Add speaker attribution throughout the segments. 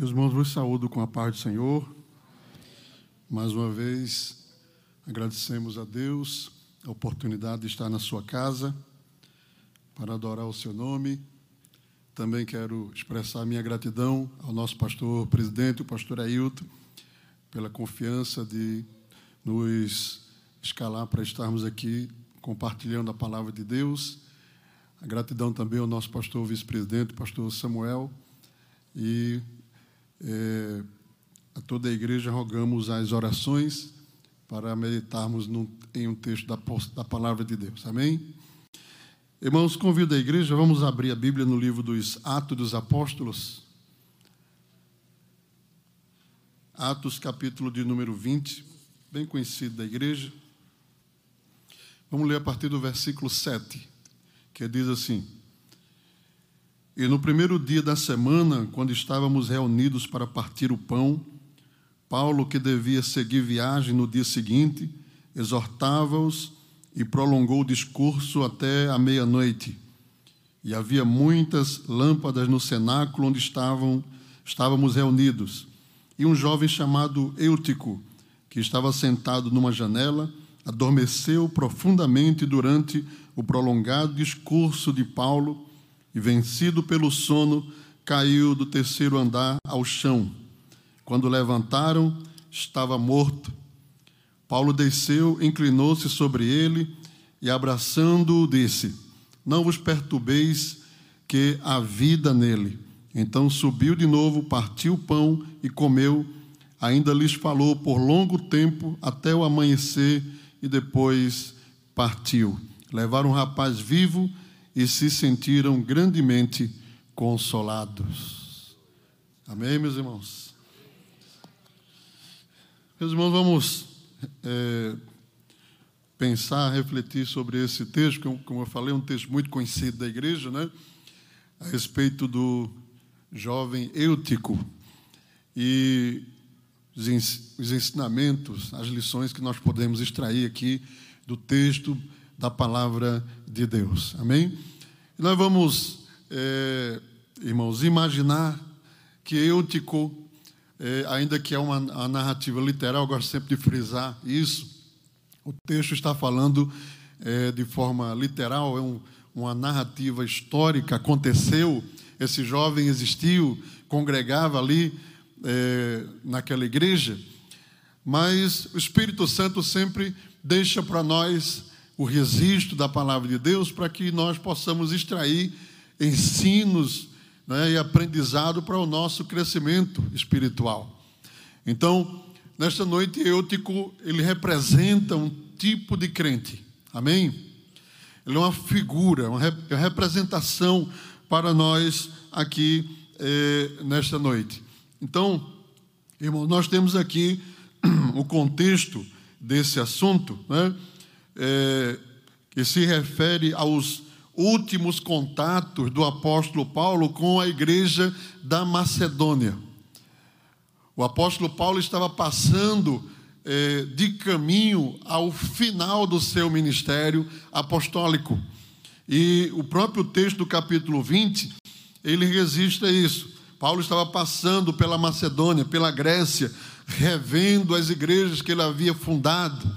Speaker 1: Meus irmãos, vos saúdo com a paz do Senhor. Mais uma vez, agradecemos a Deus a oportunidade de estar na sua casa para adorar o seu nome. Também quero expressar minha gratidão ao nosso pastor presidente, o pastor Ailton, pela confiança de nos escalar para estarmos aqui compartilhando a palavra de Deus. A gratidão também ao nosso pastor vice-presidente, pastor Samuel, e é, a toda a igreja rogamos as orações para meditarmos num, em um texto da, da palavra de Deus. Amém? Irmãos, convido a igreja, vamos abrir a Bíblia no livro dos Atos dos Apóstolos. Atos, capítulo de número 20, bem conhecido da igreja. Vamos ler a partir do versículo 7, que diz assim: e no primeiro dia da semana, quando estávamos reunidos para partir o pão, Paulo, que devia seguir viagem no dia seguinte, exortava-os e prolongou o discurso até a meia-noite. E havia muitas lâmpadas no cenáculo onde estavam, estávamos reunidos. E um jovem chamado Eutico, que estava sentado numa janela, adormeceu profundamente durante o prolongado discurso de Paulo e, vencido pelo sono, caiu do terceiro andar ao chão. Quando levantaram, estava morto. Paulo desceu, inclinou-se sobre ele e, abraçando-o, disse: Não vos perturbeis, que há vida nele. Então subiu de novo, partiu o pão e comeu. Ainda lhes falou por longo tempo, até o amanhecer, e depois partiu. Levaram um rapaz vivo e se sentiram grandemente consolados. Amém, meus irmãos? Meus irmãos, vamos é, pensar, refletir sobre esse texto, que, como eu falei, é um texto muito conhecido da igreja, né? A respeito do jovem Eutico e os ensinamentos, as lições que nós podemos extrair aqui do texto da palavra de Deus. Amém? E nós vamos, é, irmãos, imaginar que Eutico, é, ainda que é uma, uma narrativa literal, eu gosto sempre de frisar isso, o texto está falando é, de forma literal, é um, uma narrativa histórica, aconteceu, esse jovem existiu, congregava ali é, naquela igreja, mas o Espírito Santo sempre deixa para nós o registro da palavra de Deus para que nós possamos extrair ensinos né, e aprendizado para o nosso crescimento espiritual. Então, nesta noite, Eutico, ele representa um tipo de crente, amém? Ele é uma figura, uma representação para nós aqui eh, nesta noite. Então, irmão, nós temos aqui o contexto desse assunto, né? É, que se refere aos últimos contatos do apóstolo Paulo com a igreja da Macedônia. O apóstolo Paulo estava passando é, de caminho ao final do seu ministério apostólico. E o próprio texto do capítulo 20, ele registra isso. Paulo estava passando pela Macedônia, pela Grécia, revendo as igrejas que ele havia fundado,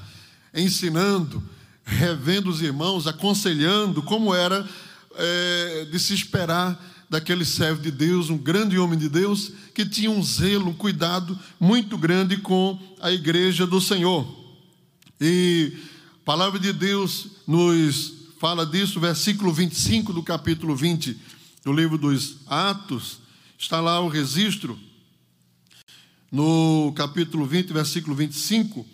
Speaker 1: ensinando, revendo os irmãos, aconselhando como era é, de se esperar daquele servo de Deus, um grande homem de Deus, que tinha um zelo, um cuidado muito grande com a igreja do Senhor. E a palavra de Deus nos fala disso, versículo 25 do capítulo 20 do livro dos Atos, está lá o registro, no capítulo 20, versículo 25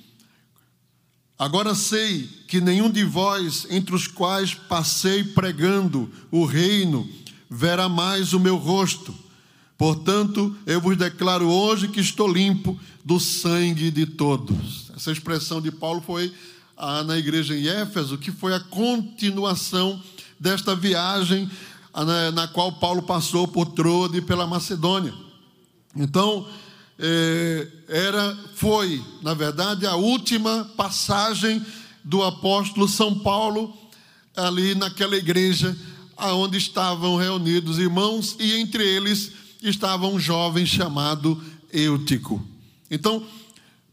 Speaker 1: Agora sei que nenhum de vós, entre os quais passei pregando o reino, verá mais o meu rosto. Portanto, eu vos declaro hoje que estou limpo do sangue de todos. Essa expressão de Paulo foi na igreja em Éfeso, que foi a continuação desta viagem na, qual Paulo passou por Trode e pela Macedônia. Então, era, foi, na verdade, a última passagem do apóstolo São Paulo ali naquela igreja aonde estavam reunidos irmãos e entre eles estava um jovem chamado Eutico. Então,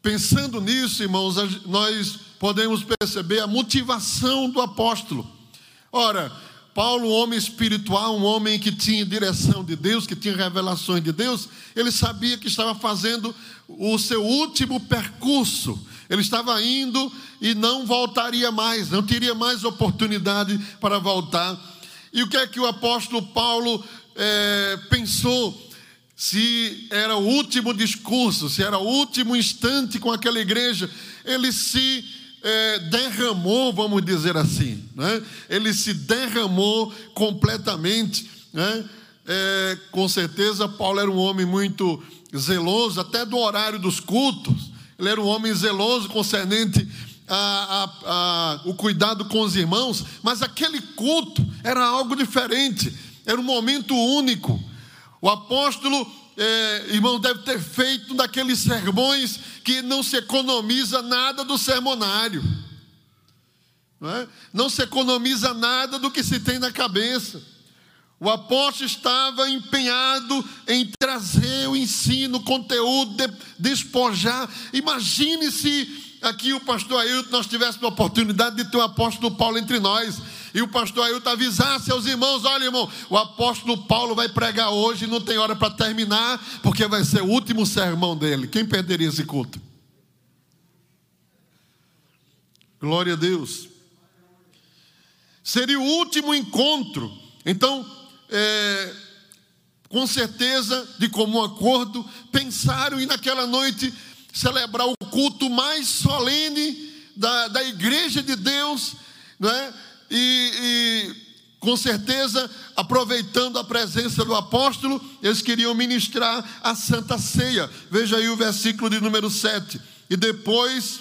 Speaker 1: pensando nisso, irmãos, nós podemos perceber a motivação do apóstolo. Ora, Paulo, um homem espiritual, um homem que tinha direção de Deus, que tinha revelações de Deus, ele sabia que estava fazendo o seu último percurso. Ele estava indo e não voltaria mais, não teria mais oportunidade para voltar. E o que é que o apóstolo Paulo é, pensou? Se era o último discurso, se era o último instante com aquela igreja, ele se é, derramou, vamos dizer assim, né? ele se derramou completamente. Né? É, com certeza, Paulo era um homem muito zeloso, até do horário dos cultos. Ele era um homem zeloso concernente a, a, a, o cuidado com os irmãos, mas aquele culto era algo diferente, era um momento único. O apóstolo é, irmão, deve ter feito daqueles sermões que não se economiza nada do sermonário. Não, é? não se economiza nada do que se tem na cabeça. O apóstolo estava empenhado em trazer o ensino, o conteúdo, de, despojar. Imagine se aqui o pastor Ailton nós tivéssemos a oportunidade de ter o apóstolo Paulo entre nós. E o pastor Ailton avisasse aos irmãos: olha, irmão, o apóstolo Paulo vai pregar hoje, não tem hora para terminar, porque vai ser o último sermão dele. Quem perderia esse culto? Glória a Deus. Seria o último encontro. Então, é, com certeza, de comum acordo, pensaram em naquela noite celebrar o culto mais solene da, da igreja de Deus, não é? e, e com certeza, aproveitando a presença do apóstolo, eles queriam ministrar a Santa Ceia. Veja aí o versículo de número 7. E depois,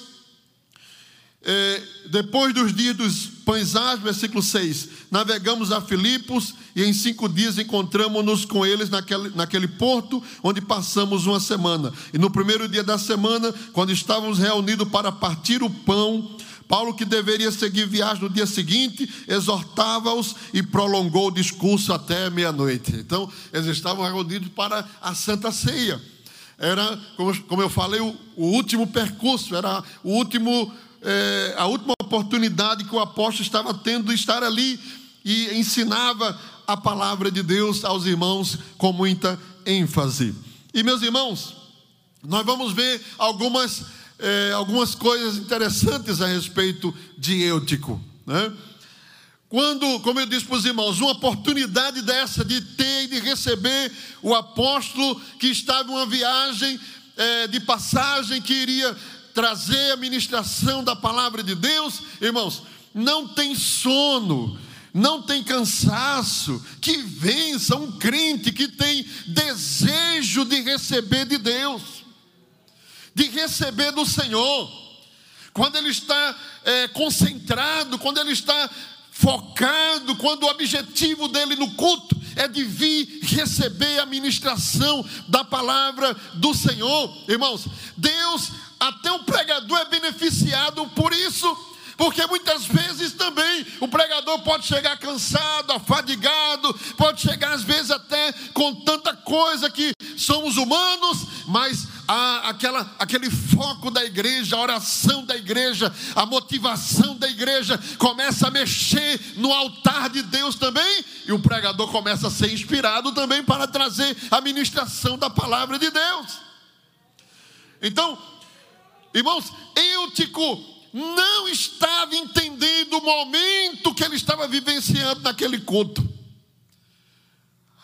Speaker 1: é, depois dos dias dos pães versículo 6, navegamos a Filipos e em cinco dias encontramos-nos com eles naquele, naquele porto onde passamos uma semana. E no primeiro dia da semana, quando estávamos reunidos para partir o pão, Paulo, que deveria seguir viagem no dia seguinte, exortava-os e prolongou o discurso até meia-noite. Então, eles estavam reunidos para a Santa Ceia. Era, como, eu falei, o, o último percurso, era o último, é, a última oportunidade que o apóstolo estava tendo de estar ali e ensinava a palavra de Deus aos irmãos com muita ênfase. E, meus irmãos, nós vamos ver algumas é, algumas coisas interessantes a respeito de Eutico. Né? Quando, como eu disse para os irmãos, uma oportunidade dessa de ter e de receber o apóstolo que estava em uma viagem é, de passagem que iria trazer a ministração da palavra de Deus, irmãos, não tem sono, não tem cansaço, que vença um crente que tem desejo de receber de Deus de receber do Senhor. Quando ele está é, concentrado, quando ele está focado, quando o objetivo dele no culto é de vir receber a ministração da palavra do Senhor. Irmãos, Deus, até o pregador é beneficiado por isso. Porque muitas vezes também o pregador pode chegar cansado, afadigado, pode chegar às vezes até com tanta coisa que somos humanos, mas a, aquela, aquele foco da igreja, a oração da igreja, a motivação da igreja começa a mexer no altar de Deus também, e o pregador começa a ser inspirado também para trazer a ministração da palavra de Deus. Então, irmãos, Eutico não estava entendendo o momento que ele estava vivenciando naquele culto.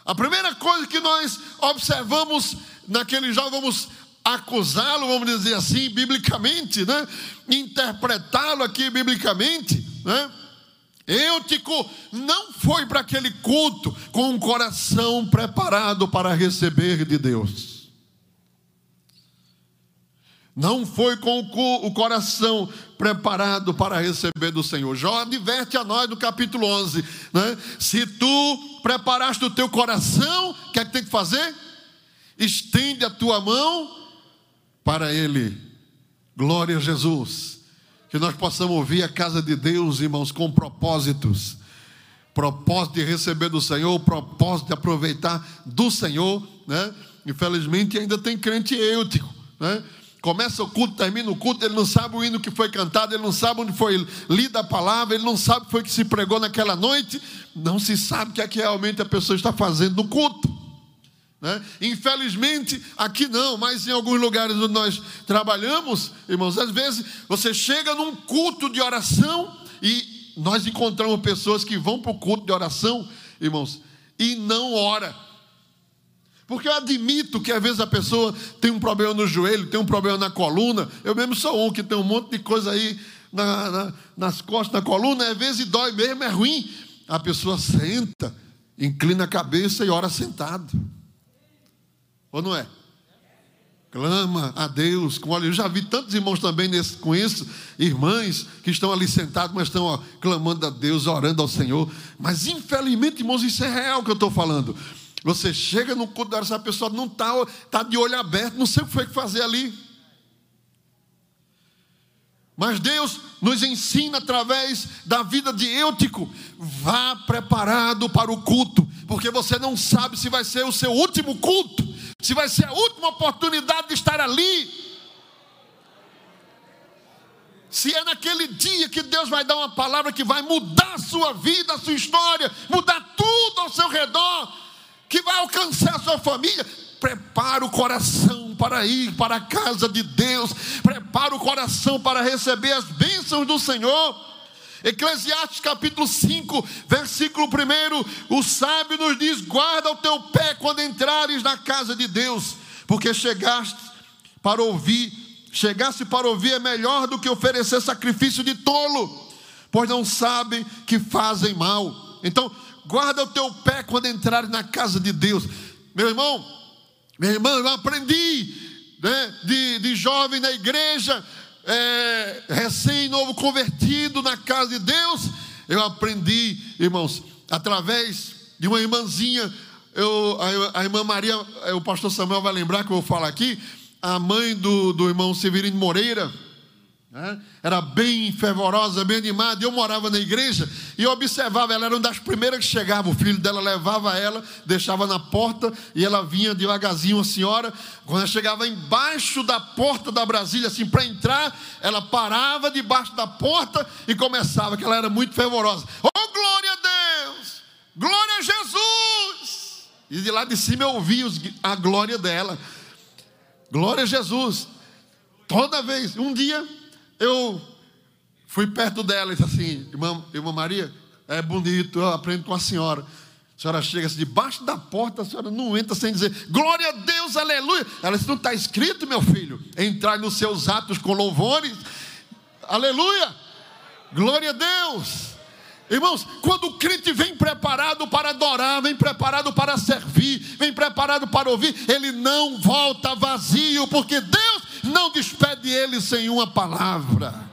Speaker 1: A primeira coisa que nós observamos naquele já vamos acusá-lo, vamos dizer assim, biblicamente, né? interpretá-lo aqui biblicamente, né? Eutico não foi para aquele culto com um coração preparado para receber de Deus. Não foi com o coração preparado para receber do Senhor. Jó adverte a nós no capítulo 11: né? se tu preparaste o teu coração, o que é que tem que fazer? Estende a tua mão para Ele. Glória a Jesus. Que nós possamos ouvir a casa de Deus, irmãos, com propósitos. propósito de receber do Senhor, propósito de aproveitar do Senhor, né? Infelizmente ainda tem crente eutico, né? Começa o culto, termina o culto, ele não sabe o hino que foi cantado, ele não sabe onde foi lida a palavra, ele não sabe o que foi que se pregou naquela noite, não se sabe o que é que realmente a pessoa está fazendo no culto. Né? Infelizmente, aqui não, mas em alguns lugares onde nós trabalhamos, irmãos, às vezes você chega num culto de oração e nós encontramos pessoas que vão para o culto de oração, irmãos, e não ora. Porque eu admito que às vezes a pessoa tem um problema no joelho, tem um problema na coluna. Eu mesmo sou um que tem um monte de coisa aí na, na, nas costas, na coluna, às vezes dói mesmo, é ruim. A pessoa senta, inclina a cabeça e ora sentado. Ou não é? Clama a Deus. Com, olha, eu já vi tantos irmãos também nesse, com isso, irmãs que estão ali sentados, mas estão ó, clamando a Deus, orando ao Senhor. Mas infelizmente, irmãos, isso é real que eu estou falando. Você chega no culto essa pessoa não está tá de olho aberto, não sei o que foi que fazer ali. Mas Deus nos ensina através da vida de Eutico: vá preparado para o culto, porque você não sabe se vai ser o seu último culto, se vai ser a última oportunidade de estar ali. Se é naquele dia que Deus vai dar uma palavra que vai mudar a sua vida, a sua história, mudar tudo ao seu redor, que vai alcançar a sua família, prepara o coração para ir para a casa de Deus, prepara o coração para receber as bênçãos do Senhor. Eclesiastes capítulo 5, versículo 1, o sábio nos diz: guarda o teu pé quando entrares na casa de Deus, porque chegaste para ouvir, chegasse para ouvir é melhor do que oferecer sacrifício de tolo, pois não sabem que fazem mal. Então, guarda o teu pé quando entrares na casa de Deus. Meu irmão, meu irmão, eu aprendi né, de, de jovem na igreja, é, recém-novo convertido na casa de Deus. Eu aprendi, irmãos, através de uma irmãzinha, eu, a, a, irmã Maria, é, o pastor Samuel vai lembrar que eu vou falar aqui, a mãe do, do irmão Severino Moreira né? Era bem fervorosa, bem animada. Eu morava na igreja e observava, ela era uma das primeiras que chegava. O filho dela levava ela, deixava na porta e ela vinha devagarzinho, a senhora. Quando ela chegava embaixo da porta da Brasília, assim, para entrar, ela parava debaixo da porta e começava, que ela era muito fervorosa. Oh, glória a Deus! Glória a Jesus! E de lá de cima eu ouvia a glória dela. Glória a Jesus. Toda vez, um dia eu fui perto dela e disse assim: irmã, irmã Maria, é bonito, eu aprendo com a senhora. A senhora chega assim, debaixo da porta, a senhora não entra sem dizer glória a Deus, aleluia. Ela disse: não está escrito, meu filho, entrar nos seus atos com louvores, aleluia, glória a Deus. Irmãos, quando o crente vem preparado para adorar, vem preparado para servir, vem preparado para ouvir, ele não volta vazio, porque Deus não despede ele sem uma palavra.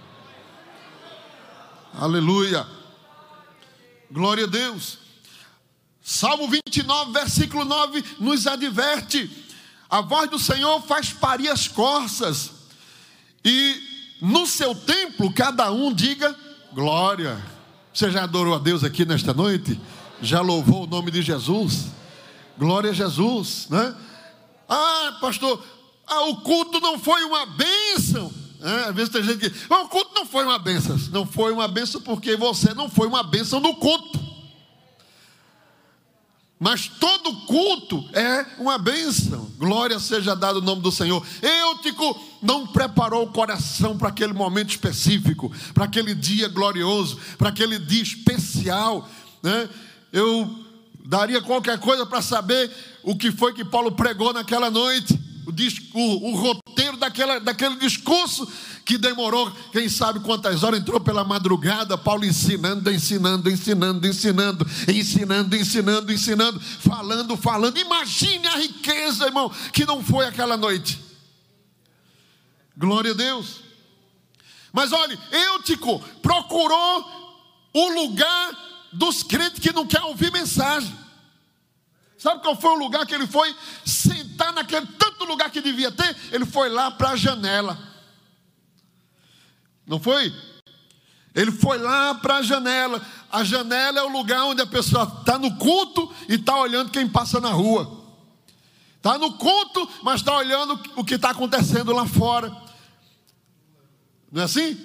Speaker 1: Aleluia. Glória a Deus. Salmo 29, versículo 9 nos adverte: a voz do Senhor faz parir as corças, e no seu templo cada um diga glória. Você já adorou a Deus aqui nesta noite? Já louvou o nome de Jesus? Glória a Jesus, né? Ah, pastor, ah, o culto não foi uma bênção. É, às vezes tem gente que, ah, o culto não foi uma bênção. Não foi uma bênção porque você não foi uma bênção no culto. Mas todo culto é uma bênção. Glória seja dada o nome do Senhor. Eutico não preparou o coração para aquele momento específico, para aquele dia glorioso, para aquele dia especial. Né? Eu daria qualquer coisa para saber o que foi que Paulo pregou naquela noite, o, o, o roteiro daquela, daquele discurso que demorou, quem sabe quantas horas, entrou pela madrugada, Paulo ensinando, ensinando, ensinando, ensinando, ensinando, ensinando, ensinando, falando, falando. Imagine a riqueza, irmão, que não foi aquela noite. Glória a Deus. Mas olhe, Eutico procurou o lugar dos crentes que não querem ouvir mensagem. Sabe qual foi o lugar que ele foi sentar naquele tanto lugar que devia ter? Ele foi lá para a janela. Não foi? Ele foi lá para a janela. A janela é o lugar onde a pessoa está no culto e está olhando quem passa na rua. Está no culto, mas está olhando o que está acontecendo lá fora. Não é assim?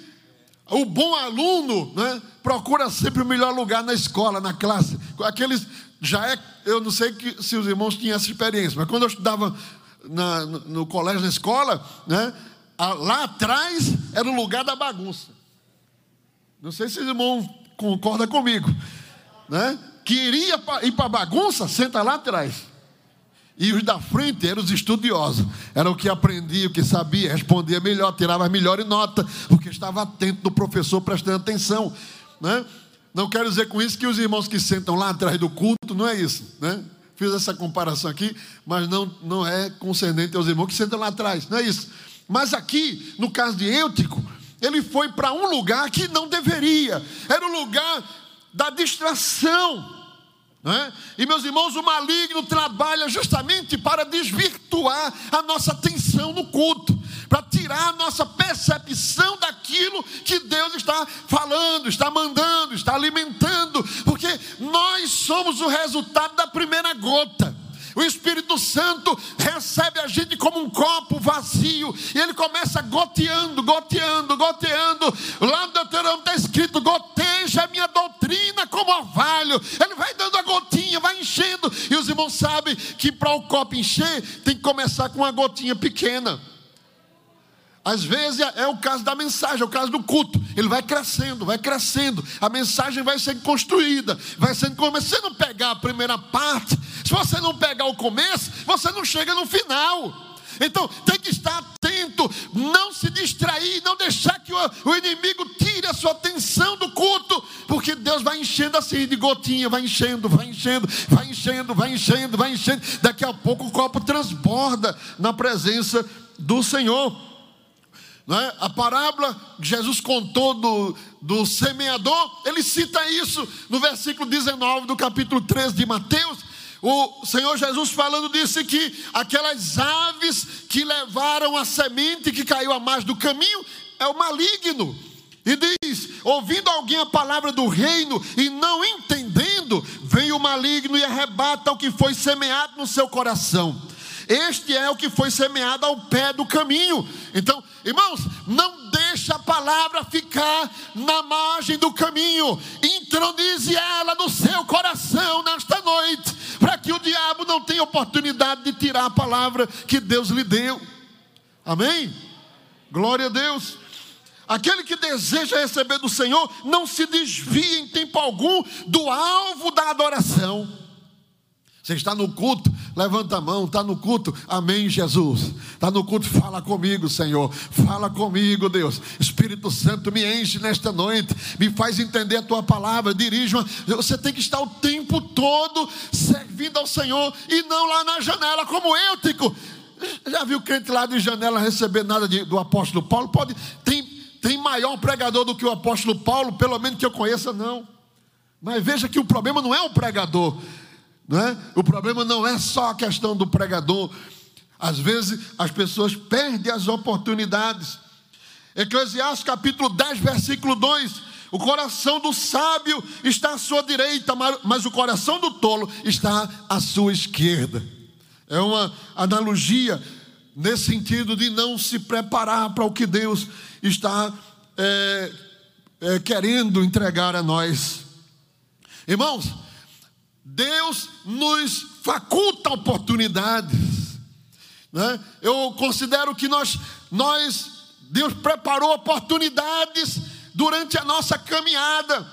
Speaker 1: O bom aluno né, procura sempre o melhor lugar na escola, na classe. Aqueles já é, eu não sei que, se os irmãos tinham essa experiência, mas quando eu estudava na, no, no, colégio, na escola, né, lá atrás era o lugar da bagunça. Não sei se os irmãos concordam comigo. Né? Queria ir para a bagunça, senta lá atrás. E os da frente eram os estudiosos, era o que aprendia, o que sabia, respondia melhor, tirava melhor nota, porque estava atento do professor prestando atenção. Né? Não quero dizer com isso que os irmãos que sentam lá atrás do culto, não é isso. Né? Fiz essa comparação aqui, mas não, não é concernente aos irmãos que sentam lá atrás, não é isso. Mas aqui, no caso de Eutico, ele foi para um lugar que não deveria, era o lugar da distração é? E meus irmãos, o maligno trabalha justamente para desvirtuar a nossa atenção no culto, para tirar a nossa percepção daquilo que Deus está falando, está mandando, está alimentando, porque nós somos o resultado da primeira gota. O Espírito Santo recebe a gente como um copo vazio e ele começa goteando, goteando, goteando. Lá no Deuteronômio está escrito: goteja a minha doutrina como orvalho. Ele vai dando a gotinha, vai enchendo. E os irmãos sabem que para o copo encher, tem que começar com uma gotinha pequena. Às vezes é, é o caso da mensagem, é o caso do culto. Ele vai crescendo, vai crescendo. A mensagem vai sendo construída, vai sendo como se você não pegar a primeira parte, se você não pegar o começo, você não chega no final. Então tem que estar atento, não se distrair, não deixar que o, o, inimigo tire a sua atenção do culto, porque Deus vai enchendo assim de gotinha, vai enchendo, vai enchendo, vai enchendo, vai enchendo, vai enchendo. Daqui a pouco o copo transborda na presença do Senhor. É? A parábola que Jesus contou do, do semeador, ele cita isso no versículo 19 do capítulo 13 de Mateus. O Senhor Jesus falando disse que aquelas aves que levaram a semente que caiu a mais do caminho é o maligno. E diz: ouvindo alguém a palavra do reino e não entendendo, vem o maligno e arrebata o que foi semeado no seu coração. Este é o que foi semeado ao pé do caminho. Então, irmãos, não deixe a palavra ficar na margem do caminho. Intronize ela no seu coração nesta noite, para que o diabo não tenha oportunidade de tirar a palavra que Deus lhe deu. Amém? Glória a Deus. Aquele que deseja receber do Senhor não se desvia em tempo algum do alvo da adoração. Você está no culto, levanta a mão, está no culto, amém, Jesus. Está no culto, fala comigo, Senhor. Fala comigo, Deus. Espírito Santo, me enche nesta noite, me faz entender a tua palavra, dirige uma. Você tem que estar o tempo todo servindo ao Senhor e não lá na janela, como eu, Tico. Já viu crente lá de janela receber nada de, do apóstolo Paulo? Pode, tem, tem maior pregador do que o apóstolo Paulo, pelo menos que eu conheça, não. Mas veja que o problema não é o pregador não é? O problema não é só a questão do pregador. Às vezes as pessoas perdem as oportunidades. Eclesiastes capítulo 10, versículo 2. O coração do sábio está à sua direita, mas o coração do tolo está à sua esquerda. É uma analogia nesse sentido de não se preparar para o que Deus está é, é, querendo entregar a nós. Irmãos, Deus nos faculta oportunidades. Né? Eu considero que nós, nós, Deus preparou oportunidades durante a nossa caminhada.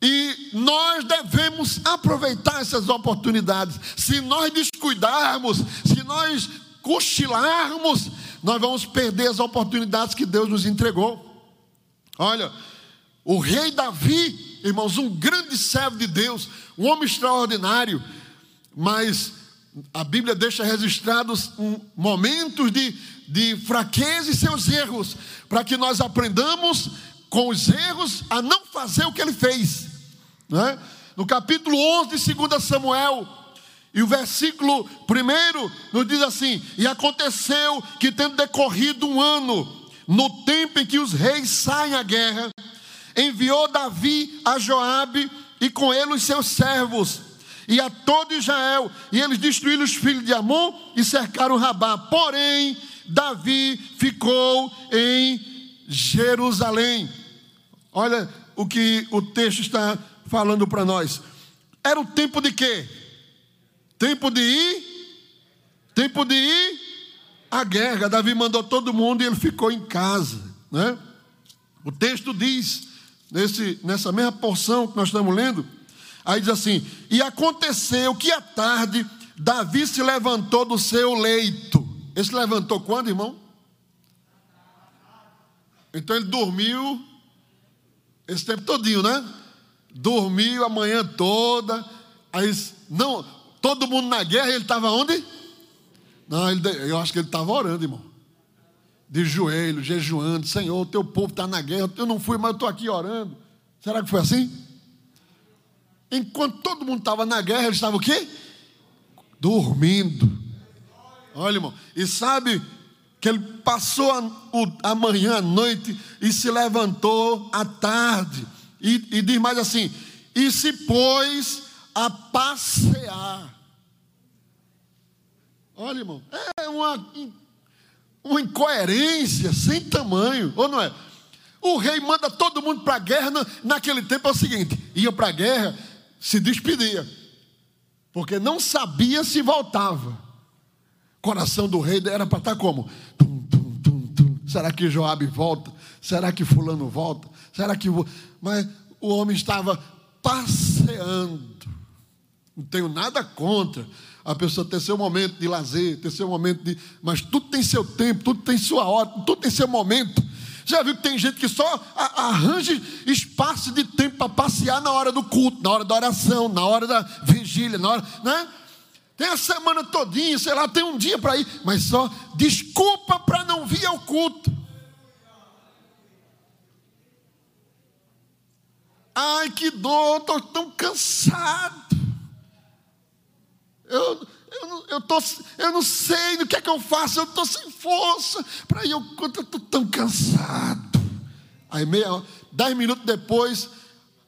Speaker 1: E nós devemos aproveitar essas oportunidades. Se nós descuidarmos, se nós cochilarmos, nós vamos perder as oportunidades que Deus nos entregou. Olha, o rei Davi, irmãos, um grande servo de Deus, um homem extraordinário, mas a Bíblia deixa registrados momentos de, de fraqueza e seus erros, para que nós aprendamos com os erros a não fazer o que ele fez. Né? No capítulo 11 de 2 Samuel, e o versículo primeiro nos diz assim: E aconteceu que, tendo decorrido um ano, no tempo em que os reis saem à guerra,
Speaker 2: enviou Davi a Joabe e com ele os seus servos e a todo Israel, e eles destruíram os filhos de Amon e cercaram Rabá. Porém, Davi ficou em Jerusalém. Olha o que o texto está falando para nós. Era o tempo de quê? Tempo de ir? Tempo de ir à guerra. Davi mandou todo mundo e ele ficou em casa. Né? O texto diz, nesse, nessa mesma porção que nós estamos lendo, aí diz assim: E aconteceu que à tarde Davi se levantou do seu leito. Ele se levantou quando, irmão? Então ele dormiu esse tempo todinho, né? Dormiu a manhã toda. Aí, não, todo mundo na guerra, ele estava onde? Não, ele, eu acho que ele estava orando, irmão. De joelho, jejuando. Senhor, o teu povo está na guerra. Eu não fui, mas eu estou aqui orando. Será que foi assim? Enquanto todo mundo estava na guerra, ele estava o quê? Dormindo. Olha, irmão. E sabe que ele passou a, a manhã, a noite e se levantou à tarde. E, e diz mais assim: e se pôs a passear. Olha, irmão, é uma, uma incoerência sem tamanho, ou não é? O rei manda todo mundo para a guerra. Naquele tempo é o seguinte: ia para a guerra, se despedia, porque não sabia se voltava. O coração do rei era para estar como? Tum, tum, tum, tum. Será que Joabe volta? Será que fulano volta? Será que mas o homem estava passeando. Não tenho nada contra a pessoa ter seu momento de lazer, ter seu momento de. Mas tudo tem seu tempo, tudo tem sua hora, tudo tem seu momento. Já viu que tem gente que só arranja espaço de tempo para passear na hora do culto, na hora da oração, na hora da vigília, na hora, né? Tem a semana todinha, sei lá, tem um dia para ir, mas só desculpa para não vir ao culto. Ai, que dor, estou tão cansado. Eu, eu, eu, tô, eu não sei do que é que eu faço, eu estou sem força. Para ir, eu estou tão cansado. Aí, meia, dez minutos depois,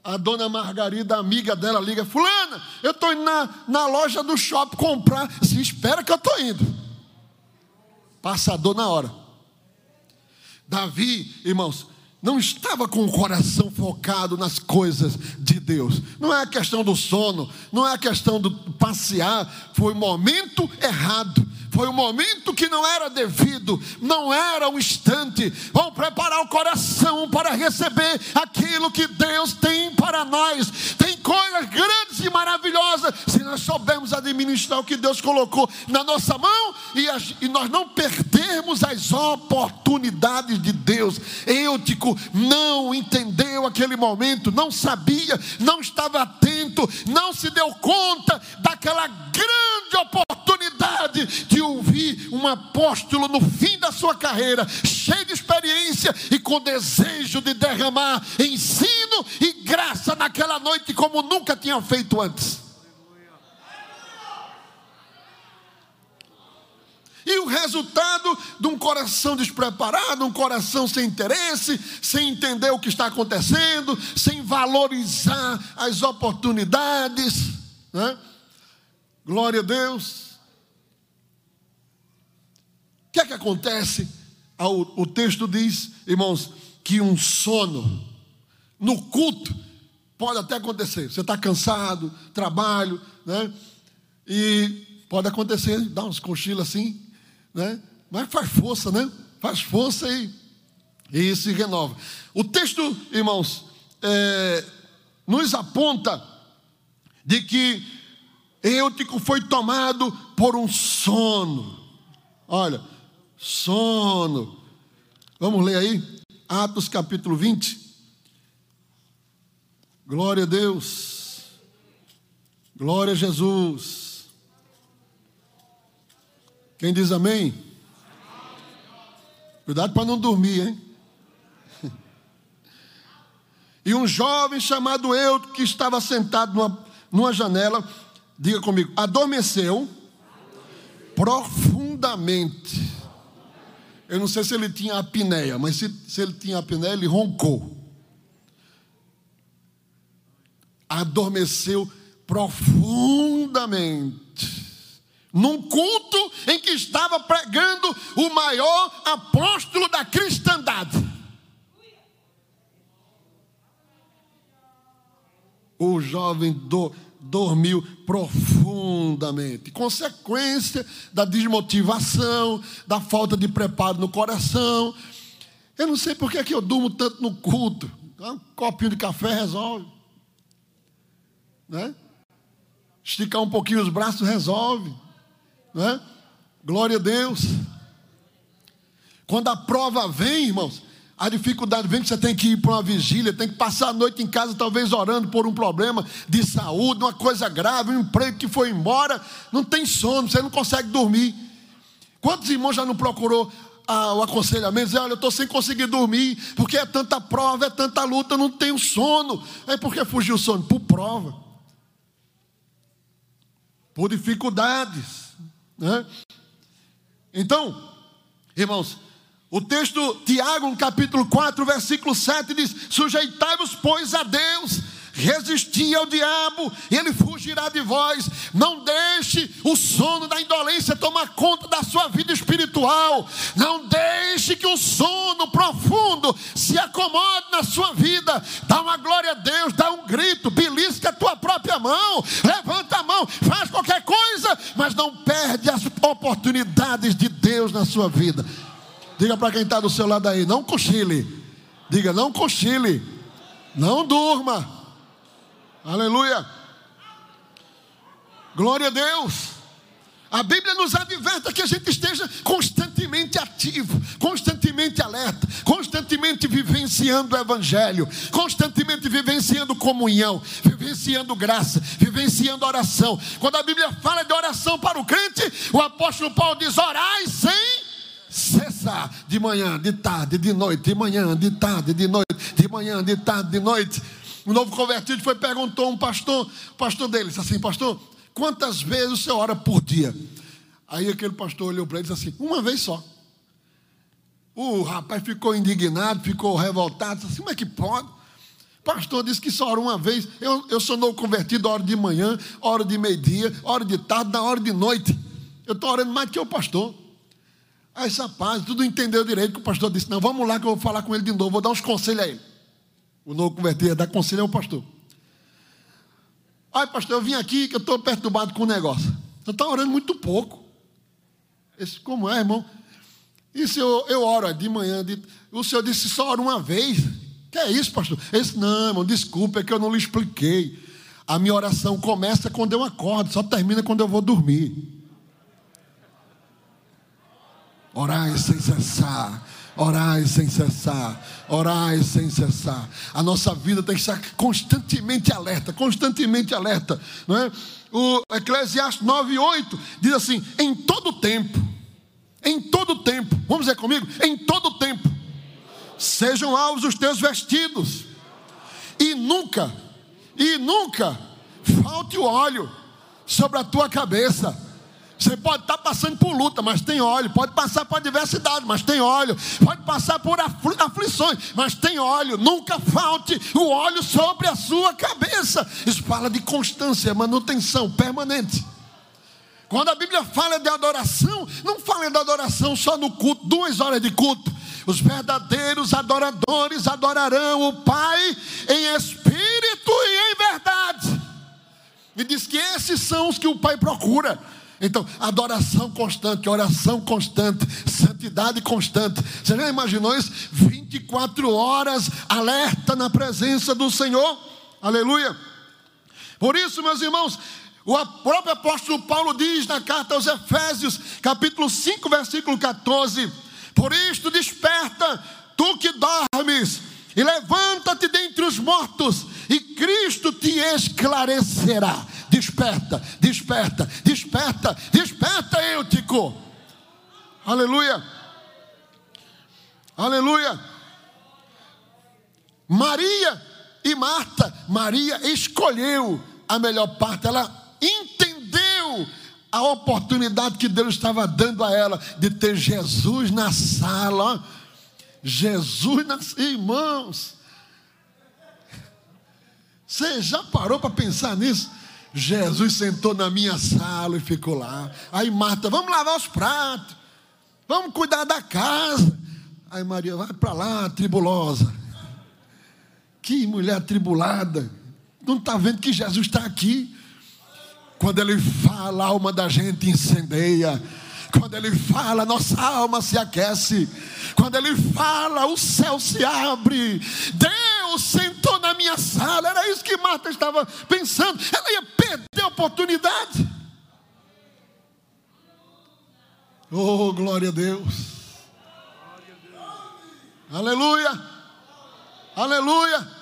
Speaker 2: a dona Margarida, amiga dela, liga: Fulana, eu estou indo na, na loja do shopping comprar. Se espera que eu estou indo. Passador na hora. Davi, irmãos, não estava com o coração focado nas coisas Deus. Não é a questão do sono, não é a questão do passear, foi o momento errado. Foi o momento que não era devido, não era o instante. Vamos preparar o coração para receber aquilo que Deus tem para nós. Tem coisas grandes e maravilosas se nós soubermos administrar o que Deus colocou na nossa mão e, e nós não perdermos as oportunidades de Deus. Eutico não entendeu aquele momento, não sabia, não estava atento, não se deu conta daquela grande oportunidade de ouvir um apóstolo no fim da sua carreira, cheio de experiência e com desejo de derramar ensino e graça naquela noite como nunca tinha feito antes. E o resultado de um coração despreparado, um coração sem interesse, sem entender o que está acontecendo, sem valorizar as oportunidades. Né? Glória a Deus. O que é que acontece? O texto diz, irmãos, que um sono no culto pode até acontecer. Você está cansado, trabalho, né? E pode acontecer, dá uns cochilos assim, né? Mas faz força, né? Faz força e, e se renova. O texto, irmãos, é, nos aponta de que Eutico foi tomado por um sono. Olha, sono. Vamos ler aí? Atos capítulo 20. Glória a Deus. Glória a Jesus. Quem diz amém? Cuidado para não dormir, hein? E um jovem chamado Eu, que estava sentado numa, numa janela, diga comigo, adormeceu profundamente. Eu não sei se ele tinha apneia, mas se, se ele tinha apneia, ele roncou. adormeceu profundamente. Num culto em que estava pregando o maior apóstolo da cristandade. O jovem do, dormiu profundamente. Consequência da desmotivação, da falta de preparo no coração. Eu não sei por que, é que eu durmo tanto no culto. Um copinho de café resolve. Né? Esticar um pouquinho os braços resolve. Né? Glória a Deus. Quando a prova vem, irmãos, a dificuldade vem que você tem que ir para uma vigília, tem que passar a noite em casa, talvez orando por um problema de saúde, uma coisa grave, um emprego que foi embora, não tem sono, você não consegue dormir. Quantos irmãos já não procurou ah, o aconselhamento? Dizer, olha, eu estou sem conseguir dormir, porque é tanta prova, é tanta luta, não tenho sono. É porque fugiu o sono? Por prova. Por dificuldades. Né? Então, irmãos, o texto, Tiago, capítulo 4, versículo 7, diz: Sujeitai-vos, pois, a Deus, resisti ao diabo, e ele fugirá de vós. Não deixe o sono da indolência tomar conta da sua vida espiritual. Não deixe que o sono profundo se acomode na sua vida. Dá uma glória a Deus, dá um grito, belisca a tua própria mão, levanta a mão, faz qualquer coisa, mas não perde as oportunidades de Deus na sua vida. Diga para quem está do seu lado aí, não cochile. Diga, não cochile. Não durma. Aleluia. Glória a Deus. A Bíblia nos adverte que a gente esteja constantemente ativo, constantemente alerta, constantemente vivenciando o Evangelho, constantemente vivenciando comunhão, vivenciando graça, vivenciando oração. Quando a Bíblia fala de oração para o crente, o apóstolo Paulo diz: orai sem cessar de manhã, de tarde, de noite, de manhã, de tarde, de noite, de manhã, de tarde, de noite. Um novo convertido foi perguntou a um pastor, pastor dele, disse assim, pastor, quantas vezes o senhor ora por dia? Aí aquele pastor olhou para ele e disse assim, uma vez só. O rapaz ficou indignado, ficou revoltado, disse assim, como é que pode? O pastor disse que só ora uma vez. Eu, eu sou novo convertido, hora de manhã, hora de meio-dia, hora de tarde, na hora de noite. Eu estou orando mais que o pastor. Aí esse rapaz, tudo entendeu direito, que o pastor disse, não, vamos lá que eu vou falar com ele de novo, vou dar uns conselhos a ele. O novo convertido dar conselho ao pastor. Ai, pastor, eu vim aqui que eu estou perturbado com o negócio. Você está orando muito pouco. Esse, como é, irmão? Isso eu, eu oro de manhã. De, o senhor disse só ora uma vez. Que é isso, pastor? Esse, não, irmão, desculpa, é que eu não lhe expliquei. A minha oração começa quando eu acordo, só termina quando eu vou dormir. Orai sem cessar. Orai sem cessar, orai sem cessar. A nossa vida tem que estar constantemente alerta, constantemente alerta. Não é? O Eclesiastes 9,8 diz assim: em todo tempo, em todo tempo, vamos dizer comigo? Em todo tempo, sejam alvos os teus vestidos, e nunca, e nunca falte o óleo sobre a tua cabeça você pode estar passando por luta, mas tem óleo. Pode passar por adversidade, mas tem óleo. Pode passar por aflições, mas tem óleo. Nunca falte o óleo sobre a sua cabeça. Isso fala de constância, manutenção permanente. Quando a Bíblia fala de adoração, não fala de adoração só no culto, duas horas de culto. Os verdadeiros adoradores adorarão o Pai em espírito e em verdade. E diz que esses são os que o Pai procura. Então, adoração constante, oração constante, santidade constante. Você já imaginou isso? 24 horas alerta na presença do Senhor. Aleluia. Por isso, meus irmãos, o próprio apóstolo Paulo diz na carta aos Efésios, capítulo 5, versículo 14: Por isto desperta, tu que dormes, e levanta-te dentre os mortos, e Cristo te esclarecerá. Desperta, desperta, desperta, desperta, Eutico. Aleluia. Aleluia. Maria e Marta, Maria escolheu a melhor parte, ela entendeu a oportunidade que Deus estava dando a ela de ter Jesus na sala. Jesus nas irmãos. Você já parou para pensar nisso? Jesus sentou na minha sala e ficou lá. Aí Marta, vamos lavar os pratos, vamos cuidar da casa. Aí Maria, vai para lá, tribulosa. Que mulher tribulada. Não está vendo que Jesus está aqui? Quando ele fala, a alma da gente incendeia. Quando ele fala, nossa alma se aquece. Quando ele fala, o céu se abre. Deus sentou na minha sala. Era isso que Marta estava pensando. Ela ia perder a oportunidade. Oh, glória a Deus. Aleluia. Aleluia.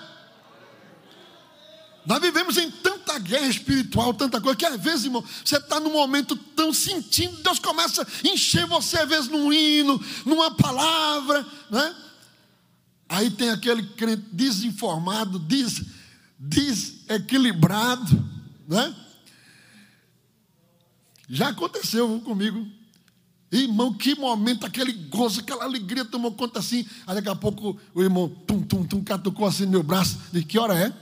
Speaker 2: Nós vivemos em tanta guerra espiritual, tanta coisa, que às vezes, irmão, você está num momento tão sentindo, Deus começa a encher você, às vezes, num hino, numa palavra, né? Aí tem aquele crente desinformado, des, desequilibrado, né? Já aconteceu comigo. Irmão, que momento, aquele gozo, aquela alegria tomou conta assim. Aí daqui a pouco o irmão, tum, tum, tum, catucou assim no meu braço. De que hora é?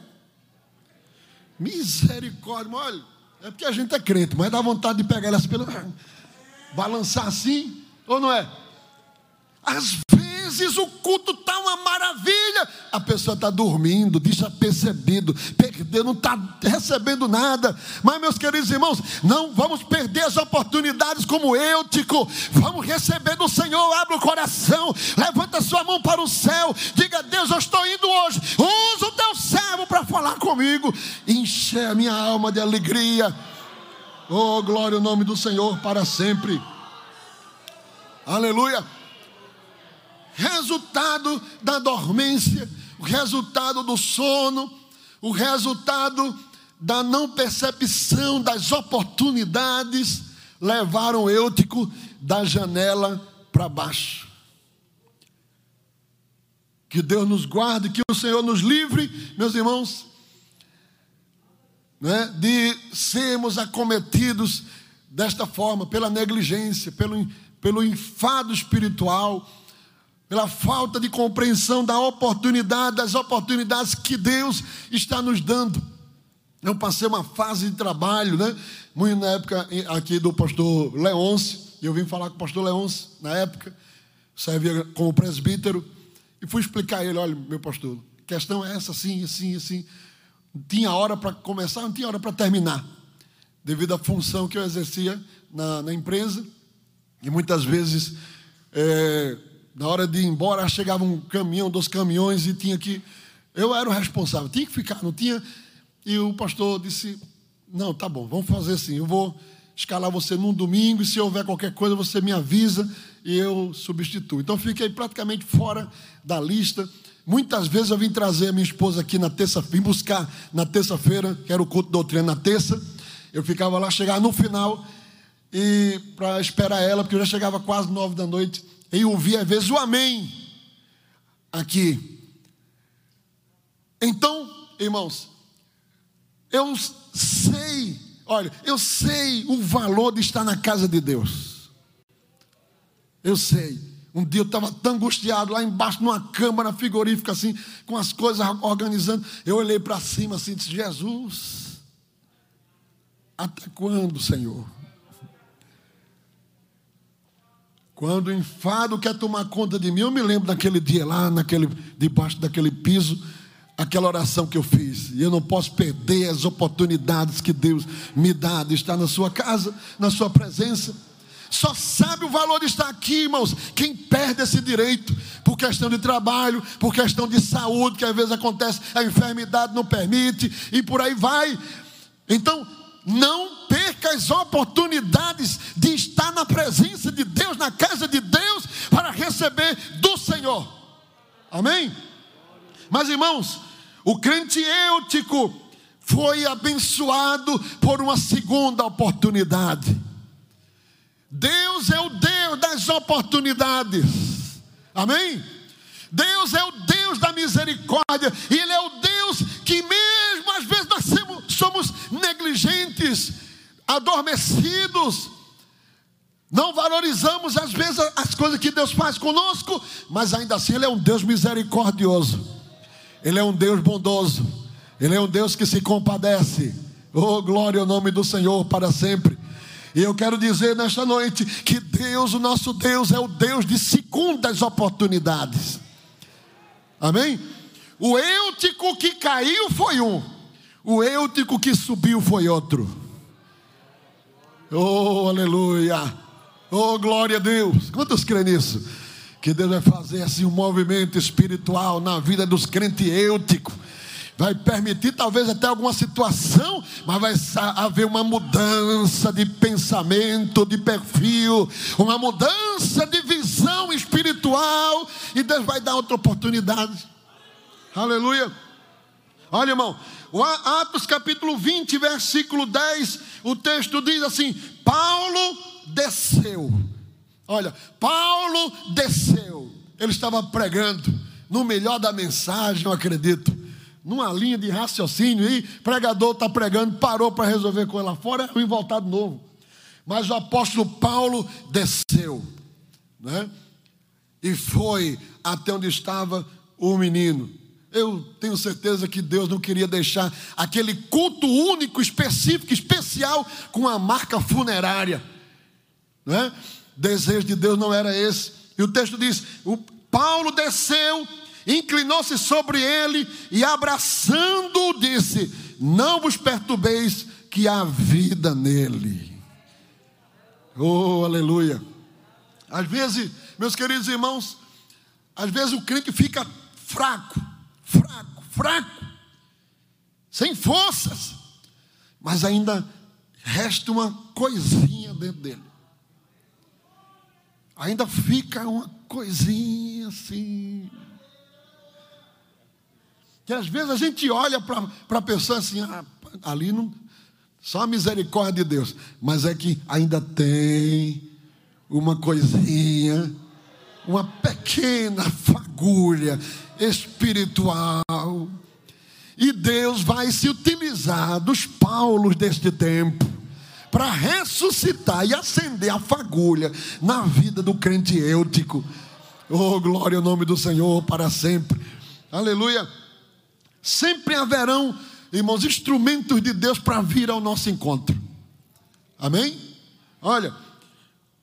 Speaker 2: Misericórdia, olha, é porque a gente é crente, mas dá vontade de pegar elas pelo. balançar assim, ou não é? Às vezes o culto está uma maravilha, a pessoa está dormindo, desapercebido, perdeu, não está recebendo nada. Mas, meus queridos irmãos, não vamos perder as oportunidades como Eutico, vamos receber do Senhor, abre o coração, levanta sua mão para o céu, diga: Deus, eu estou indo hoje, usa o teu servo para falar comigo, encher a minha alma de alegria. Oh, glória ao nome do Senhor para sempre. Aleluia resultado da dormência, o resultado do sono, o resultado da não percepção das oportunidades, levaram Eutico da janela para baixo. Que Deus nos guarde, que o Senhor nos livre, meus irmãos, né, de sermos acometidos desta forma, pela negligência, pelo, pelo enfado espiritual pela falta de compreensão da oportunidade, das oportunidades que Deus está nos dando. Eu passei uma fase de trabalho, né? Muito na época aqui do pastor Leonce, eu vim falar com o pastor Leonce na época, servia como presbítero, e fui explicar a ele: olha, meu pastor, a questão é essa, assim, assim, assim. Tinha hora para começar, não tinha hora para terminar, devido à função que eu exercia na, na empresa, e muitas vezes. É, na hora de ir embora, chegava um caminhão, dois caminhões e tinha que. Eu era o responsável, tinha que ficar, não tinha. E o pastor disse: Não, tá bom, vamos fazer assim. Eu vou escalar você num domingo e se houver qualquer coisa você me avisa e eu substituo. Então fiquei praticamente fora da lista. Muitas vezes eu vim trazer a minha esposa aqui na terça, vim buscar na terça-feira, que era o culto doutrina na terça. Eu ficava lá, chegava no final e para esperar ela, porque eu já chegava quase nove da noite e ouvir às vezes o amém aqui. Então, irmãos, eu sei, olha, eu sei o valor de estar na casa de Deus. Eu sei. Um dia eu estava tão angustiado lá embaixo numa câmara frigorífica assim, com as coisas organizando. Eu olhei para cima assim disse: Jesus, até quando, Senhor? Quando o enfado quer tomar conta de mim, eu me lembro daquele dia lá, naquele, debaixo daquele piso, aquela oração que eu fiz. E eu não posso perder as oportunidades que Deus me dá de estar na sua casa, na sua presença. Só sabe o valor de estar aqui, irmãos, quem perde esse direito, por questão de trabalho, por questão de saúde, que às vezes acontece, a enfermidade não permite, e por aí vai. Então, não perca as oportunidades de estar na presença de Deus, na casa de Deus, para receber do Senhor. Amém? Mas irmãos, o crente eutico foi abençoado por uma segunda oportunidade. Deus é o Deus das oportunidades. Amém? Deus é o Deus da misericórdia, e Ele é o Deus que, mesmo às vezes, nós somos negligentes, adormecidos, não valorizamos às vezes as coisas que Deus faz conosco, mas ainda assim Ele é um Deus misericordioso, Ele é um Deus bondoso, Ele é um Deus que se compadece. Oh, glória ao nome do Senhor para sempre. E eu quero dizer nesta noite que Deus, o nosso Deus, é o Deus de segundas oportunidades. Amém? O eutico que caiu foi um, o eutico que subiu foi outro. Oh, aleluia! Oh, glória a Deus! Quantos creem nisso? Que Deus vai fazer assim um movimento espiritual na vida dos crentes eúticos vai permitir talvez até alguma situação, mas vai haver uma mudança de pensamento, de perfil, uma mudança de visão espiritual, e Deus vai dar outra oportunidade. Aleluia. Olha, irmão, Atos capítulo 20, versículo 10, o texto diz assim: Paulo desceu. Olha, Paulo desceu. Ele estava pregando no melhor da mensagem, eu acredito numa linha de raciocínio, e pregador está pregando, parou para resolver com ela fora, vem voltar de novo. Mas o apóstolo Paulo desceu, né? E foi até onde estava o menino. Eu tenho certeza que Deus não queria deixar aquele culto único, específico, especial, com a marca funerária. Né? Desejo de Deus não era esse. E o texto diz: o Paulo desceu inclinou-se sobre ele e, abraçando-o, disse: Não vos perturbeis, que há vida nele. Oh, aleluia. Às vezes, meus queridos irmãos, às vezes o crente fica fraco, fraco, fraco, sem forças, mas ainda resta uma coisinha dentro dele. Ainda fica uma coisinha assim. Que às vezes a gente olha para a pessoa assim, ah, ali não, só a misericórdia de Deus. Mas é que ainda tem uma coisinha, uma pequena fagulha espiritual. E Deus vai se utilizar dos Paulos deste tempo para ressuscitar e acender a fagulha na vida do crente eutico. Oh, glória ao nome do Senhor para sempre. Aleluia. Sempre haverão, irmãos, instrumentos de Deus para vir ao nosso encontro. Amém? Olha,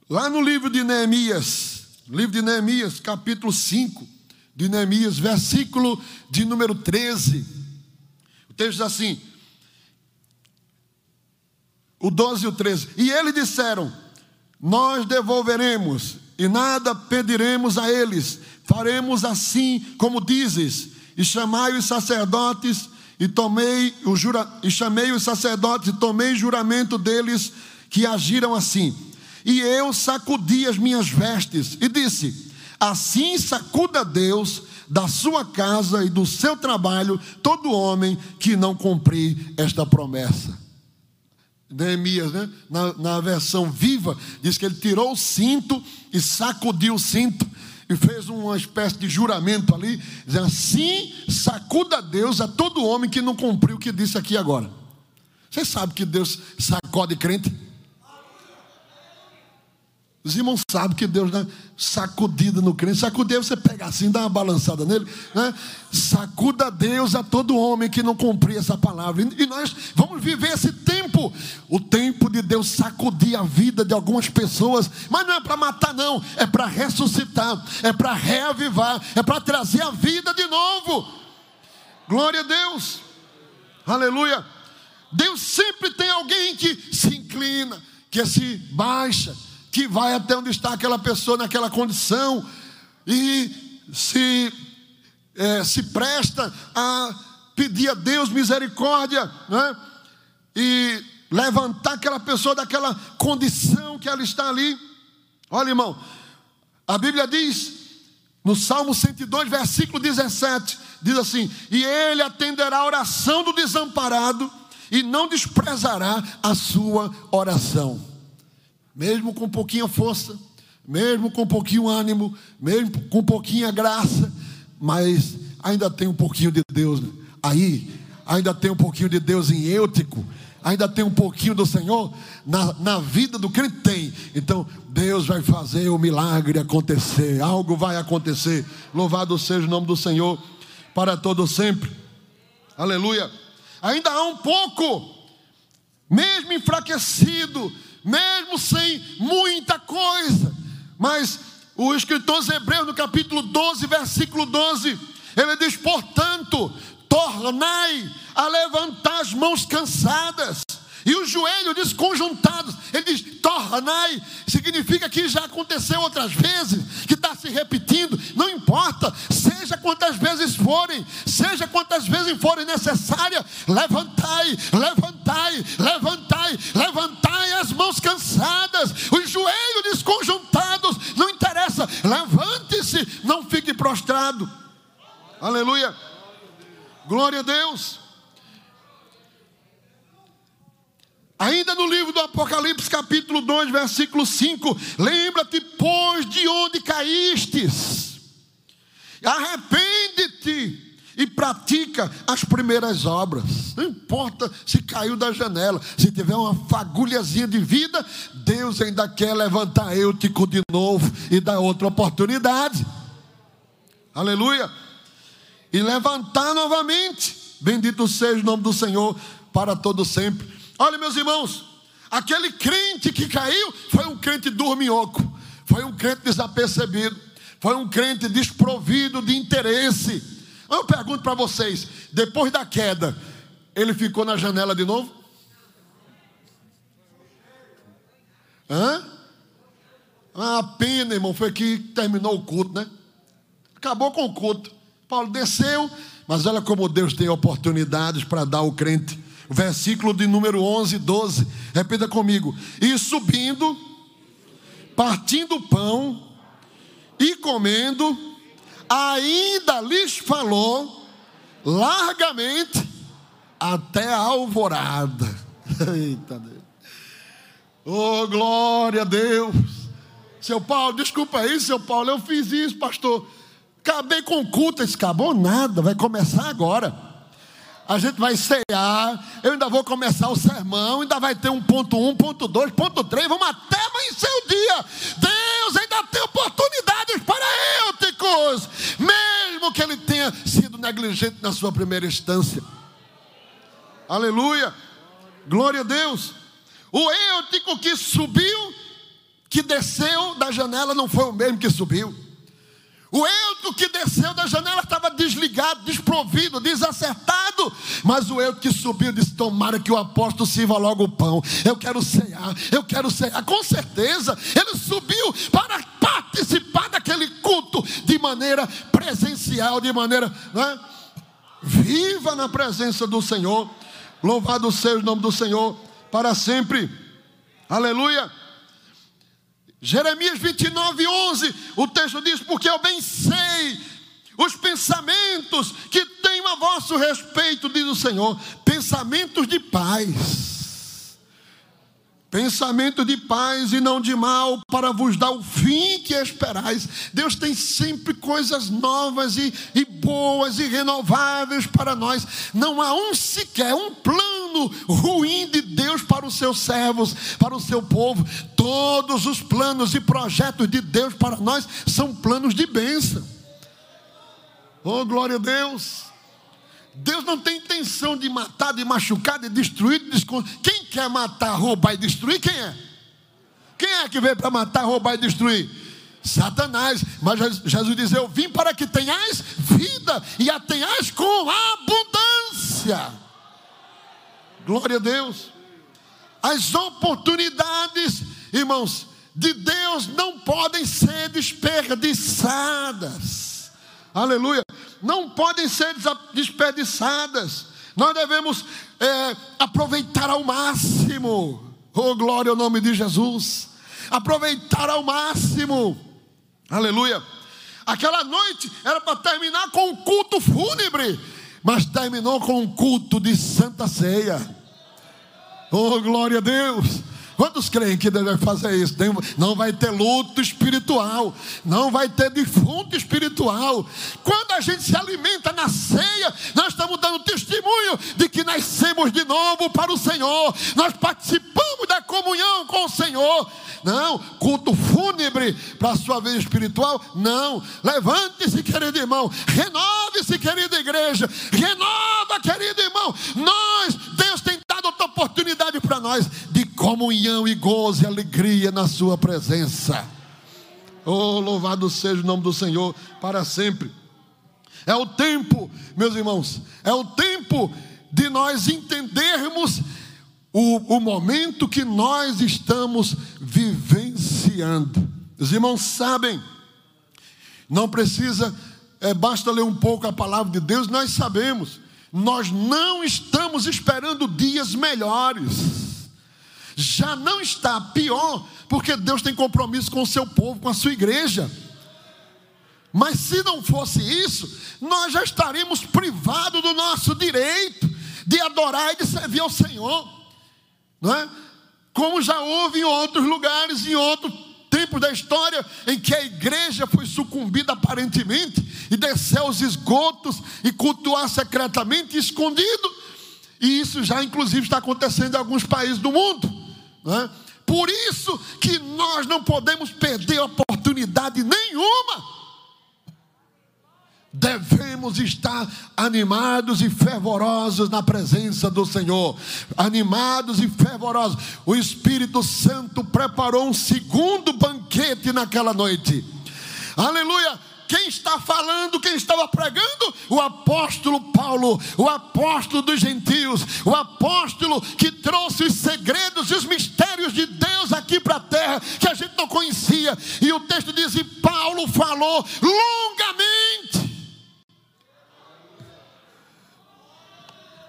Speaker 2: lá no livro de Neemias, livro de Neemias, capítulo 5 de Neemias, versículo de número 13. O texto diz assim: o 12 e o 13. E eles disseram: Nós devolveremos e nada pediremos a eles, faremos assim como dizes e chamai os sacerdotes e tomei o jura, e chamei os sacerdotes e tomei juramento deles que agiram assim. E eu sacudi as minhas vestes e disse: Assim sacuda Deus da sua casa e do seu trabalho todo homem que não cumprir esta promessa. Neemias, né? na, na versão viva, diz que ele tirou o cinto e sacudiu o cinto e fez uma espécie de juramento ali, dizendo assim: sacuda Deus a todo homem que não cumpriu o que disse aqui agora. Você sabe que Deus sacode crente? Os irmãos sabem que Deus dá sacudida no crente. Sacudir, você pega assim, dá uma balançada nele. Né? Sacuda Deus a todo homem que não cumprir essa palavra. E nós vamos viver esse tempo. O tempo de Deus sacudir a vida de algumas pessoas. Mas não é para matar, não. É para ressuscitar. É para reavivar. É para trazer a vida de novo. Glória a Deus. Aleluia. Deus sempre tem alguém que se inclina, que se baixa que vai até onde está aquela pessoa naquela condição e se, é, se presta a pedir a Deus misericórdia, né? e levantar aquela pessoa daquela condição que ela está ali. Olha, irmão, a Bíblia diz, no Salmo 102, versículo 17, diz assim: E ele atenderá a oração do desamparado e não desprezará a sua oração mesmo com pouquinha força, mesmo com pouquinho ânimo, mesmo com pouquinha graça, mas ainda tem um pouquinho de Deus aí, ainda tem um pouquinho de Deus em Eutico, ainda tem um pouquinho do Senhor na, na vida do crente tem. Então Deus vai fazer o milagre acontecer, algo vai acontecer. Louvado seja o nome do Senhor para todo sempre. Aleluia. Ainda há um pouco, mesmo enfraquecido, mesmo sem muita coisa, mas o escritor Hebreu, no capítulo 12, versículo 12, ele diz: portanto, tornai a levantar as mãos cansadas e os joelhos desconjuntados. Ele diz: tornai, significa que já aconteceu outras vezes, que está se repetindo, não importa, seja quantas vezes forem, seja quantas vezes forem necessárias, levantai, levantai, levantai, levantai as mãos cansadas, os joelhos desconjuntados, não interessa, levante-se, não fique prostrado. Aleluia. Glória a Deus. Ainda no livro do Apocalipse, capítulo 2, versículo 5: Lembra-te, pois, de onde caístes, arrepende-te e pratica as primeiras obras. Não importa se caiu da janela, se tiver uma fagulhazinha de vida, Deus ainda quer levantar Eutico de novo e dar outra oportunidade. Aleluia. E levantar novamente. Bendito seja o nome do Senhor para todo sempre. Olha, meus irmãos, aquele crente que caiu foi um crente dorminhoco, foi um crente desapercebido, foi um crente desprovido de interesse. Eu pergunto para vocês: depois da queda, ele ficou na janela de novo? Hã? Ah, pena, irmão, foi que terminou o culto, né? Acabou com o culto. Paulo desceu, mas olha como Deus tem oportunidades para dar ao crente versículo de número 11, 12. Repita comigo. E subindo, partindo o pão e comendo, ainda lhes falou largamente até a alvorada. Eita Deus. Oh, glória a Deus. Seu Paulo, desculpa aí, seu Paulo, eu fiz isso, pastor. Acabei com o culto, acabou nada, vai começar agora a gente vai cear, eu ainda vou começar o sermão, ainda vai ter um ponto um, ponto dois, ponto três, vamos até amanhecer o dia. Deus ainda tem oportunidades para Eúticos, mesmo que ele tenha sido negligente na sua primeira instância. Aleluia, glória a Deus. O Eutico que subiu, que desceu da janela, não foi o mesmo que subiu. O eunuco que desceu da janela estava desligado, desprovido, desacertado. Mas o eunuco que subiu disse: Tomara que o apóstolo sirva logo o pão. Eu quero cear, eu quero cear. Com certeza, ele subiu para participar daquele culto de maneira presencial, de maneira né, viva na presença do Senhor. Louvado seja o nome do Senhor para sempre. Aleluia. Jeremias 29, 11, o texto diz: Porque eu bem sei os pensamentos que tenho a vosso respeito, diz o Senhor, pensamentos de paz. Pensamento de paz e não de mal, para vos dar o fim que esperais. Deus tem sempre coisas novas e, e boas e renováveis para nós. Não há um sequer, um plano ruim de Deus para os seus servos, para o seu povo. Todos os planos e projetos de Deus para nós são planos de bênção. Oh, glória a Deus! Deus não tem intenção de matar, de machucar, de destruir, de desconstruir. Quem quer matar, roubar e destruir? Quem é? Quem é que veio para matar, roubar e destruir? Satanás. Mas Jesus diz: Eu vim para que tenhais vida e a tenhais com abundância. Glória a Deus. As oportunidades, irmãos, de Deus não podem ser desperdiçadas. Aleluia não podem ser desperdiçadas. Nós devemos é, aproveitar ao máximo. Oh, glória ao nome de Jesus. Aproveitar ao máximo. Aleluia. Aquela noite era para terminar com um culto fúnebre, mas terminou com um culto de santa ceia. Oh, glória a Deus. Quantos creem que vai fazer isso? Não vai ter luto espiritual, não vai ter defunto espiritual. Quando a gente se alimenta na ceia, nós estamos dando testemunho de que nascemos de novo para o Senhor, nós participamos da comunhão com o Senhor. Não, culto fúnebre para a sua vida espiritual, não. Levante-se, querido irmão, renove-se, querida igreja, renova, querido irmão. Nós, Deus tem dado outra oportunidade para nós de comunhão e gozo e alegria na Sua presença. Oh, louvado seja o nome do Senhor para sempre. É o tempo, meus irmãos, é o tempo de nós entendermos o, o momento que nós estamos vivenciando. Os irmãos sabem, não precisa, é, basta ler um pouco a palavra de Deus, nós sabemos, nós não estamos esperando dias melhores, já não está pior, porque Deus tem compromisso com o seu povo, com a sua igreja. Mas se não fosse isso, nós já estaríamos privados do nosso direito de adorar e de servir ao Senhor não é? Como já houve em outros lugares, em outros da história, em que a igreja foi sucumbida aparentemente e desceu aos esgotos e cultuar secretamente escondido. E isso já, inclusive, está acontecendo em alguns países do mundo. Não é? Por isso que nós não podemos perder oportunidade nenhuma devemos estar animados e fervorosos na presença do Senhor. Animados e fervorosos. O Espírito Santo preparou um segundo banquete naquela noite. Aleluia! Quem está falando, quem estava pregando? O apóstolo Paulo, o apóstolo dos gentios, o apóstolo que trouxe os segredos e os mistérios de Deus aqui para a terra, que a gente não conhecia. E o texto diz: e Paulo falou longamente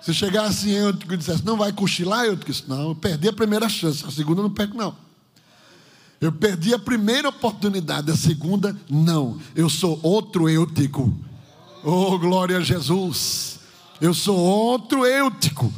Speaker 2: Se chegasse em eu e dissesse, não vai cochilar, eu disse, não, eu perdi a primeira chance, a segunda eu não perco, não. Eu perdi a primeira oportunidade, a segunda, não. Eu sou outro eutico. Oh, glória a Jesus. Eu sou outro eutico.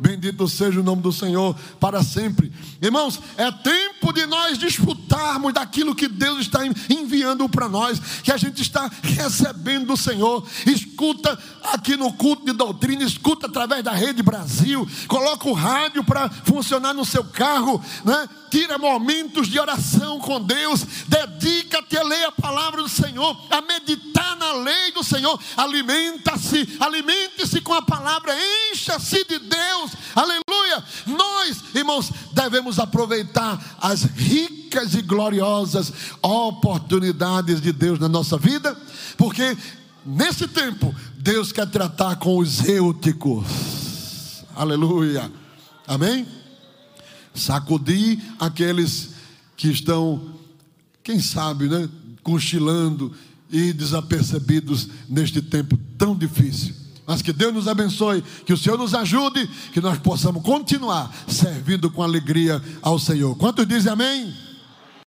Speaker 2: Bendito seja o nome do Senhor para sempre. Irmãos, é tempo de nós disfrutarmos daquilo que Deus está enviando para nós, que a gente está recebendo do Senhor. Escuta aqui no culto de doutrina, escuta através da Rede Brasil, coloca o rádio para funcionar no seu carro, né? tira momentos de oração com Deus, dedica-te a ler a palavra do Senhor, a meditar na lei do Senhor, alimenta-se, alimente-se com a palavra, encha-se de Deus, aleluia. Nós, irmãos, devemos aproveitar as ricas e gloriosas oportunidades de Deus na nossa vida, porque nesse tempo Deus quer tratar com os eúticos, aleluia, amém? sacudir aqueles que estão, quem sabe, né, cochilando e desapercebidos neste tempo tão difícil. Mas que Deus nos abençoe, que o Senhor nos ajude, que nós possamos continuar servindo com alegria ao Senhor. Quantos dizem amém?